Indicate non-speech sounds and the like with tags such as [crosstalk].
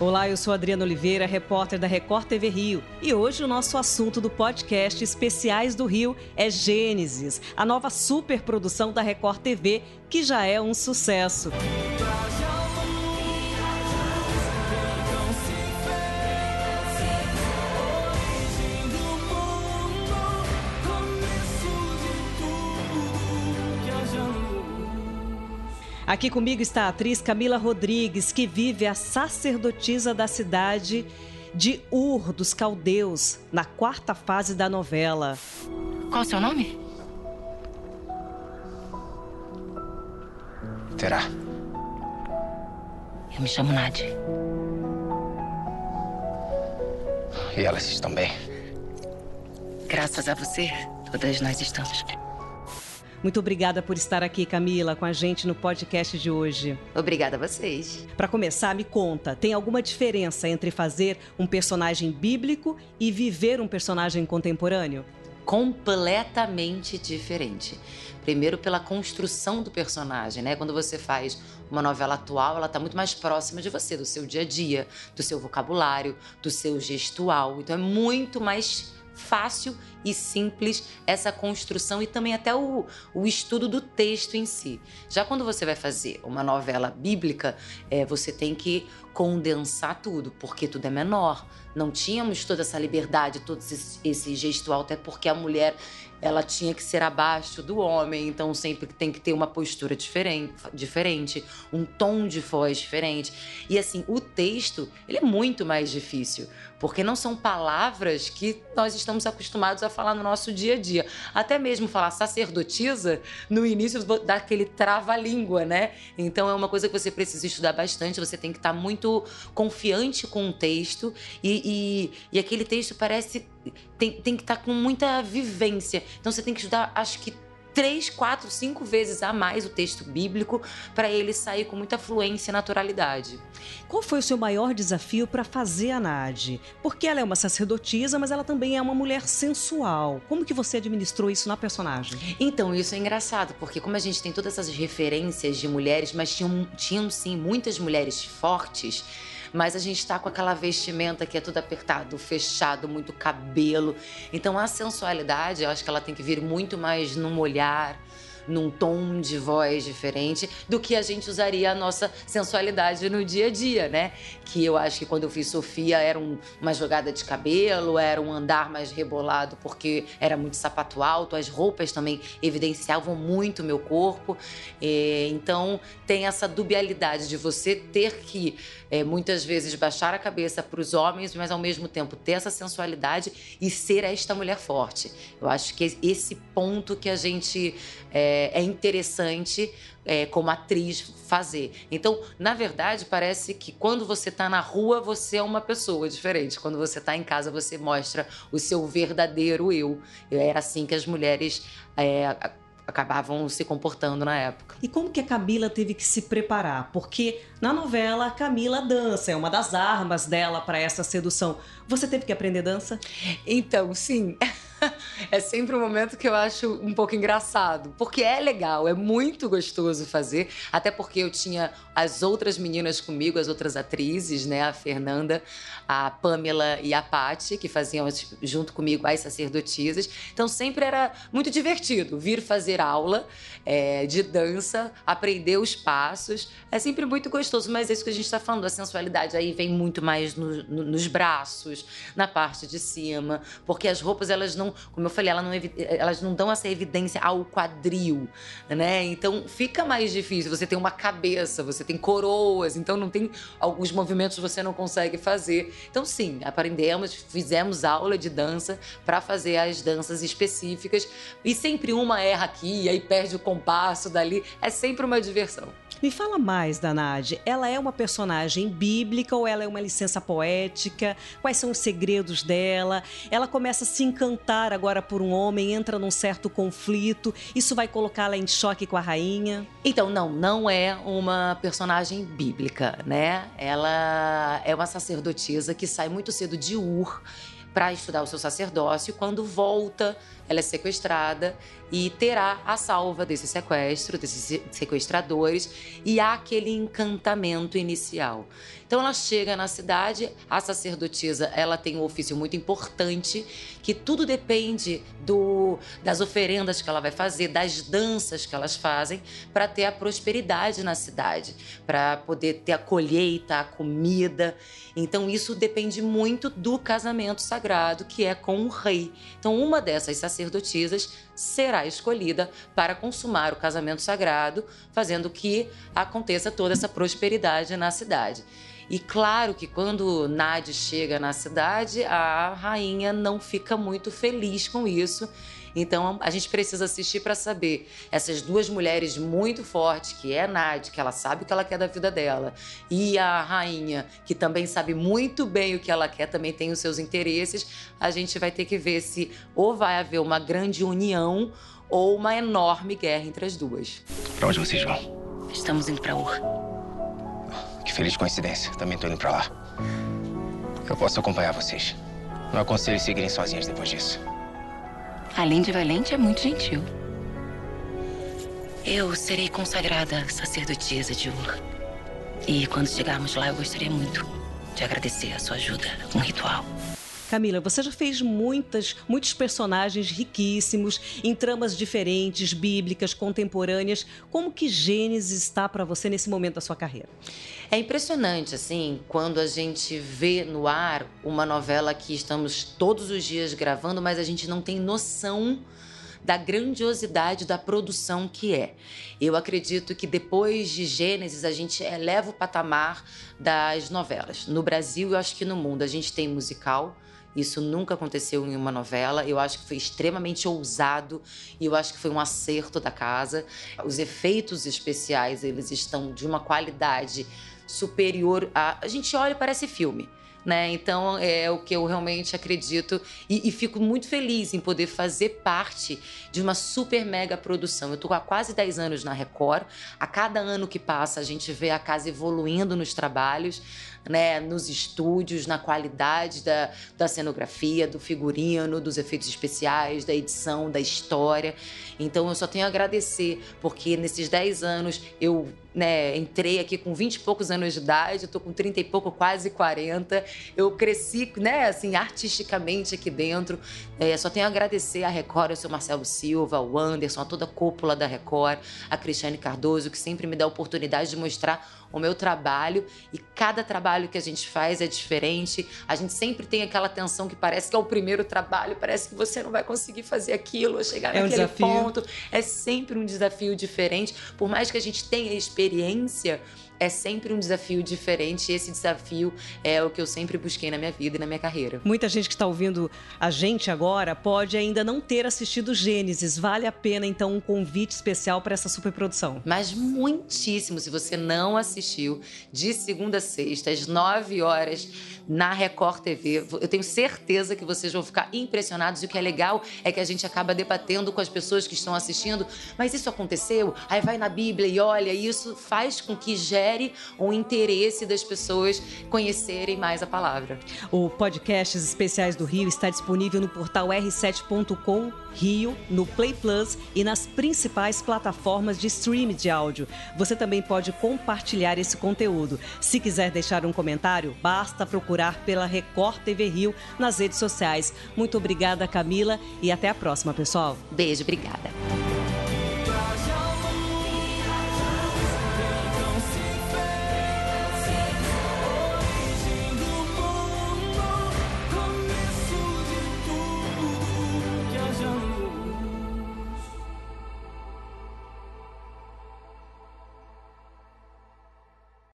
Olá, eu sou Adriana Oliveira, repórter da Record TV Rio. E hoje o nosso assunto do podcast Especiais do Rio é Gênesis, a nova superprodução da Record TV, que já é um sucesso. Aqui comigo está a atriz Camila Rodrigues, que vive a sacerdotisa da cidade de Ur dos Caldeus, na quarta fase da novela. Qual o seu nome? Terá. Eu me chamo Nadia. E elas estão bem? Graças a você, todas nós estamos. Muito obrigada por estar aqui, Camila, com a gente no podcast de hoje. Obrigada a vocês. Para começar, me conta, tem alguma diferença entre fazer um personagem bíblico e viver um personagem contemporâneo? Completamente diferente. Primeiro pela construção do personagem, né? Quando você faz uma novela atual, ela está muito mais próxima de você, do seu dia a dia, do seu vocabulário, do seu gestual. Então é muito mais fácil e simples essa construção e também até o, o estudo do texto em si. Já quando você vai fazer uma novela bíblica, é, você tem que condensar tudo, porque tudo é menor. Não tínhamos toda essa liberdade, todo esse, esse gestual, até porque a mulher ela tinha que ser abaixo do homem, então sempre tem que ter uma postura diferente, diferente, um tom de voz diferente. E assim, o texto, ele é muito mais difícil, porque não são palavras que nós estamos acostumados a falar no nosso dia a dia. Até mesmo falar sacerdotisa, no início dá aquele trava-língua, né? Então é uma coisa que você precisa estudar bastante, você tem que estar muito confiante com o texto e, e, e aquele texto parece tem, tem que estar com muita vivência. Então você tem que estudar, acho que três, quatro, cinco vezes a mais o texto bíblico para ele sair com muita fluência e naturalidade. Qual foi o seu maior desafio para fazer a Nade? Porque ela é uma sacerdotisa, mas ela também é uma mulher sensual. Como que você administrou isso na personagem? Então, isso é engraçado, porque como a gente tem todas essas referências de mulheres, mas tinham, tinham sim muitas mulheres fortes, mas a gente tá com aquela vestimenta que é tudo apertado, fechado, muito cabelo. Então a sensualidade, eu acho que ela tem que vir muito mais num olhar, num tom de voz diferente do que a gente usaria a nossa sensualidade no dia a dia, né? Que eu acho que quando eu fiz Sofia era um, uma jogada de cabelo, era um andar mais rebolado porque era muito sapato alto, as roupas também evidenciavam muito o meu corpo. É, então tem essa dubialidade de você ter que é, muitas vezes baixar a cabeça para os homens, mas ao mesmo tempo ter essa sensualidade e ser esta mulher forte. Eu acho que esse ponto que a gente é, é interessante é, como atriz fazer. Então, na verdade, parece que quando você está na rua, você é uma pessoa diferente. Quando você está em casa, você mostra o seu verdadeiro eu. Era assim que as mulheres é, acabavam se comportando na época. E como que a Camila teve que se preparar? Porque na novela a Camila dança, é uma das armas dela para essa sedução. Você teve que aprender dança? Então, sim. [laughs] é sempre um momento que eu acho um pouco engraçado, porque é legal, é muito gostoso fazer, até porque eu tinha as outras meninas comigo, as outras atrizes, né, a Fernanda, a Pamela e a Patti, que faziam junto comigo as sacerdotisas. Então sempre era muito divertido vir fazer aula é, de dança, aprender os passos, é sempre muito gostoso, mas é isso que a gente está falando, a sensualidade aí vem muito mais no, no, nos braços, na parte de cima, porque as roupas elas não como eu falei, elas não, elas não dão essa evidência ao quadril, né? Então fica mais difícil. Você tem uma cabeça, você tem coroas, então não tem alguns movimentos você não consegue fazer. Então sim, aprendemos, fizemos aula de dança para fazer as danças específicas e sempre uma erra aqui e perde o compasso dali. É sempre uma diversão. Me fala mais da Nade. Ela é uma personagem bíblica ou ela é uma licença poética? Quais são os segredos dela? Ela começa a se encantar agora por um homem, entra num certo conflito. Isso vai colocá-la em choque com a rainha? Então, não, não é uma personagem bíblica, né? Ela é uma sacerdotisa que sai muito cedo de Ur para estudar o seu sacerdócio. Quando volta, ela é sequestrada e terá a salva desse sequestro, desses sequestradores, e há aquele encantamento inicial. Então ela chega na cidade, a sacerdotisa, ela tem um ofício muito importante, que tudo depende do, das oferendas que ela vai fazer, das danças que elas fazem, para ter a prosperidade na cidade, para poder ter a colheita, a comida. Então isso depende muito do casamento sagrado, que é com o rei. Então uma dessas sacerdotisas será escolhida para consumar o casamento sagrado, fazendo que aconteça toda essa prosperidade na cidade. E claro que quando Nadi chega na cidade, a rainha não fica muito feliz com isso. Então a gente precisa assistir para saber essas duas mulheres muito fortes, que é a Nadi, que ela sabe o que ela quer da vida dela, e a rainha, que também sabe muito bem o que ela quer, também tem os seus interesses. A gente vai ter que ver se ou vai haver uma grande união ou uma enorme guerra entre as duas. Para onde vocês vão? Estamos indo para Ur. Que feliz coincidência. Também tô indo pra lá. Eu posso acompanhar vocês. Não aconselho seguirem sozinhas depois disso. A Linde Valente é muito gentil. Eu serei consagrada sacerdotisa de Ur. E quando chegarmos lá, eu gostaria muito de agradecer a sua ajuda. Um ritual. Camila, você já fez muitas, muitos personagens riquíssimos, em tramas diferentes, bíblicas, contemporâneas. Como que Gênesis está para você nesse momento da sua carreira? É impressionante, assim, quando a gente vê no ar uma novela que estamos todos os dias gravando, mas a gente não tem noção da grandiosidade da produção que é. Eu acredito que depois de Gênesis a gente eleva o patamar das novelas. No Brasil, eu acho que no mundo a gente tem musical, isso nunca aconteceu em uma novela. Eu acho que foi extremamente ousado e eu acho que foi um acerto da casa. Os efeitos especiais, eles estão de uma qualidade superior a. A gente olha e parece filme né? Então é o que eu realmente acredito e, e, fico muito feliz em poder fazer parte de uma super mega produção. Eu tô há quase 10 anos na Record. A cada ano que passa, a gente vê a casa evoluindo nos trabalhos, né? Nos estúdios, na qualidade da, da cenografia, do figurino, dos efeitos especiais, da edição, da história. Então eu só tenho a agradecer, porque nesses 10 anos eu né, entrei aqui com 20 e poucos anos de idade, tô com 30 e pouco, quase 40. Eu cresci, né, assim, artisticamente aqui dentro. É, só tenho a agradecer a Record, ao seu Marcelo Silva, ao Anderson, a toda a cúpula da Record, a Cristiane Cardoso, que sempre me dá a oportunidade de mostrar o meu trabalho e cada trabalho que a gente faz é diferente. A gente sempre tem aquela tensão que parece que é o primeiro trabalho, parece que você não vai conseguir fazer aquilo chegar é naquele um ponto. É sempre um desafio diferente. Por mais que a gente tenha experiência, é sempre um desafio diferente e esse desafio é o que eu sempre busquei na minha vida e na minha carreira. Muita gente que está ouvindo a gente agora pode ainda não ter assistido Gênesis. Vale a pena, então, um convite especial para essa superprodução. Mas muitíssimo. Se você não assistiu, de segunda a sexta, às 9 horas, na Record TV, eu tenho certeza que vocês vão ficar impressionados. E o que é legal é que a gente acaba debatendo com as pessoas que estão assistindo. Mas isso aconteceu? Aí vai na Bíblia e olha, isso faz com que gere um interesse das pessoas conhecerem mais a palavra. O Podcasts Especiais do Rio está disponível no portal r7.com Rio, no Play Plus e nas principais plataformas de streaming de áudio. Você também pode compartilhar esse conteúdo. Se quiser deixar um comentário, basta procurar pela Record TV Rio nas redes sociais. Muito obrigada, Camila, e até a próxima, pessoal. Beijo, obrigada.